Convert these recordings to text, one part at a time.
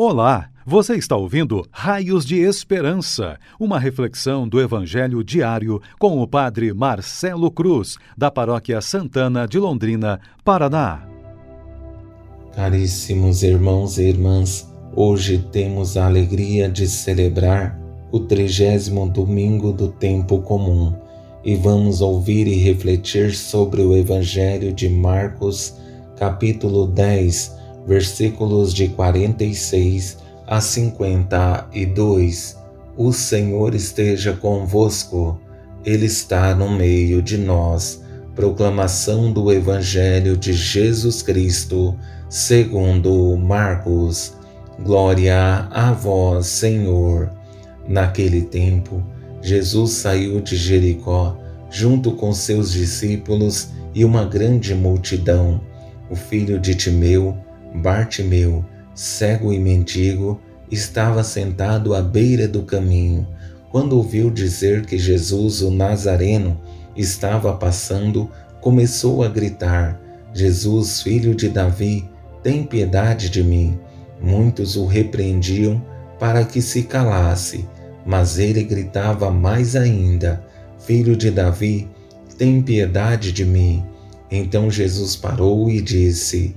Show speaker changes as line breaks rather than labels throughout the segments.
Olá, você está ouvindo Raios de Esperança, uma reflexão do Evangelho diário com o Padre Marcelo Cruz, da Paróquia Santana de Londrina, Paraná.
Caríssimos irmãos e irmãs, hoje temos a alegria de celebrar o trigésimo domingo do tempo comum e vamos ouvir e refletir sobre o Evangelho de Marcos, capítulo 10 versículos de 46 a 52. O Senhor esteja convosco, Ele está no meio de nós. Proclamação do Evangelho de Jesus Cristo, segundo Marcos. Glória a vós, Senhor. Naquele tempo, Jesus saiu de Jericó junto com seus discípulos e uma grande multidão. O filho de Timeu, Bartimeu, cego e mendigo, estava sentado à beira do caminho. Quando ouviu dizer que Jesus, o Nazareno, estava passando, começou a gritar: Jesus, filho de Davi, tem piedade de mim. Muitos o repreendiam para que se calasse, mas ele gritava mais ainda: Filho de Davi, tem piedade de mim. Então Jesus parou e disse: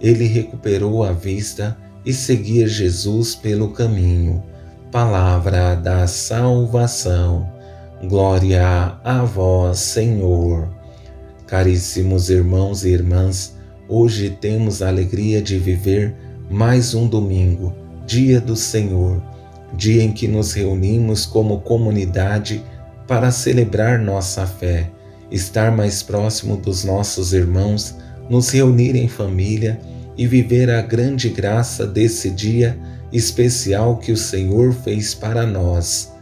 ele recuperou a vista e seguia Jesus pelo caminho. Palavra da salvação. Glória a vós, Senhor. Caríssimos irmãos e irmãs, hoje temos a alegria de viver mais um domingo, dia do Senhor, dia em que nos reunimos como comunidade para celebrar nossa fé, estar mais próximo dos nossos irmãos, nos reunir em família e viver a grande graça desse dia especial que o Senhor fez para nós.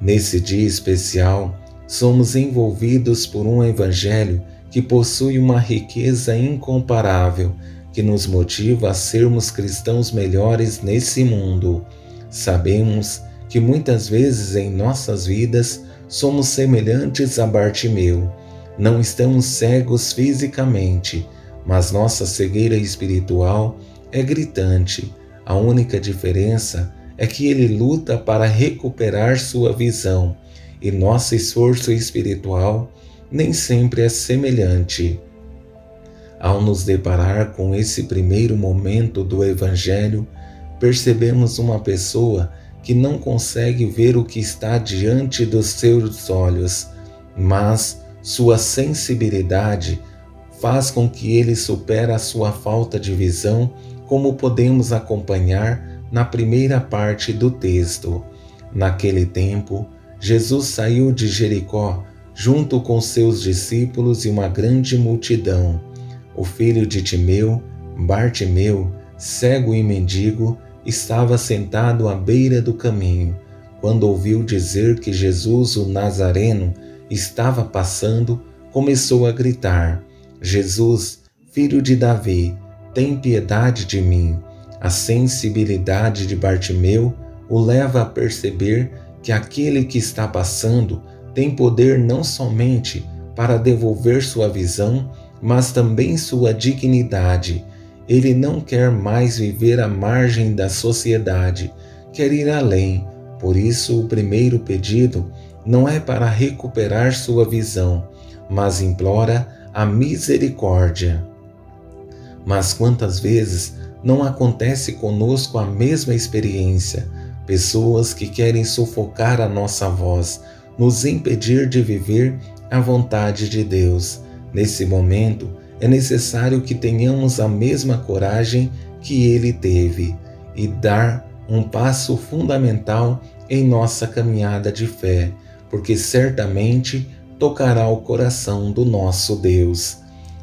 Nesse dia especial, somos envolvidos por um Evangelho que possui uma riqueza incomparável que nos motiva a sermos cristãos melhores nesse mundo. Sabemos que muitas vezes em nossas vidas somos semelhantes a Bartimeu. Não estamos cegos fisicamente, mas nossa cegueira espiritual é gritante. A única diferença é que ele luta para recuperar sua visão e nosso esforço espiritual nem sempre é semelhante. Ao nos deparar com esse primeiro momento do Evangelho, percebemos uma pessoa que não consegue ver o que está diante dos seus olhos, mas sua sensibilidade faz com que ele supere a sua falta de visão, como podemos acompanhar na primeira parte do texto. Naquele tempo, Jesus saiu de Jericó junto com seus discípulos e uma grande multidão. O filho de Timeu, Bartimeu, cego e mendigo, estava sentado à beira do caminho. Quando ouviu dizer que Jesus, o Nazareno, estava passando, começou a gritar: Jesus, filho de Davi, tem piedade de mim. A sensibilidade de Bartimeu o leva a perceber que aquele que está passando tem poder não somente para devolver sua visão, mas também sua dignidade. Ele não quer mais viver à margem da sociedade, quer ir além. Por isso, o primeiro pedido não é para recuperar sua visão, mas implora a misericórdia. Mas quantas vezes não acontece conosco a mesma experiência? Pessoas que querem sufocar a nossa voz, nos impedir de viver a vontade de Deus. Nesse momento, é necessário que tenhamos a mesma coragem que ele teve e dar um passo fundamental em nossa caminhada de fé, porque certamente tocará o coração do nosso Deus.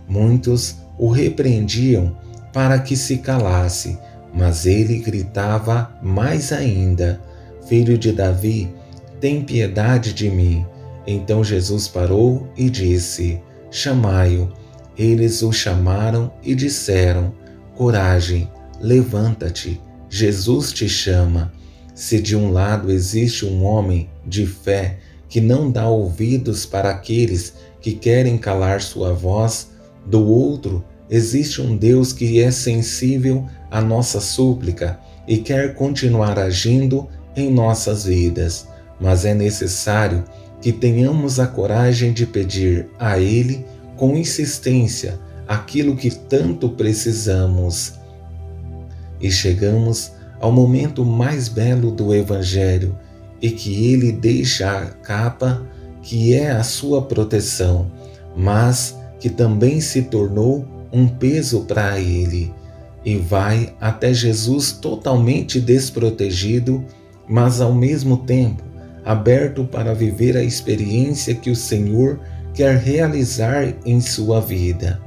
Muitos o repreendiam para que se calasse, Mas ele gritava mais ainda: Filho de Davi, tem piedade de mim. Então Jesus parou e disse: Chamai-o. Eles o chamaram e disseram: Coragem, levanta-te, Jesus te chama. Se de um lado existe um homem de fé que não dá ouvidos para aqueles que querem calar sua voz, do outro existe um Deus que é sensível à nossa súplica e quer continuar agindo em nossas vidas, mas é necessário que tenhamos a coragem de pedir a Ele com insistência aquilo que tanto precisamos. E chegamos ao momento mais belo do Evangelho e que ele deixa a capa que é a sua proteção, mas que também se tornou um peso para ele, e vai até Jesus totalmente desprotegido, mas ao mesmo tempo aberto para viver a experiência que o Senhor quer realizar em sua vida.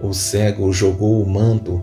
O cego jogou o manto,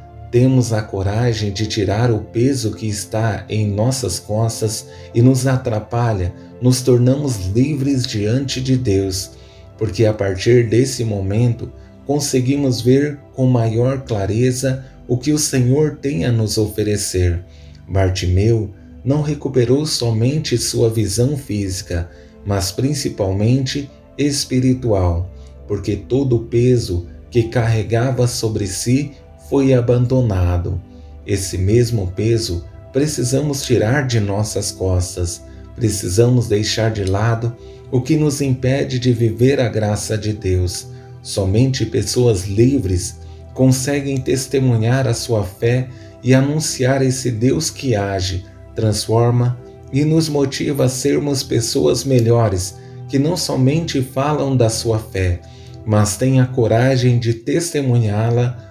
temos a coragem de tirar o peso que está em nossas costas e nos atrapalha, nos tornamos livres diante de Deus, porque a partir desse momento conseguimos ver com maior clareza o que o Senhor tem a nos oferecer. Bartimeu não recuperou somente sua visão física, mas principalmente espiritual, porque todo o peso que carregava sobre si foi abandonado. Esse mesmo peso precisamos tirar de nossas costas, precisamos deixar de lado o que nos impede de viver a graça de Deus. Somente pessoas livres conseguem testemunhar a sua fé e anunciar esse Deus que age, transforma e nos motiva a sermos pessoas melhores, que não somente falam da sua fé, mas têm a coragem de testemunhá-la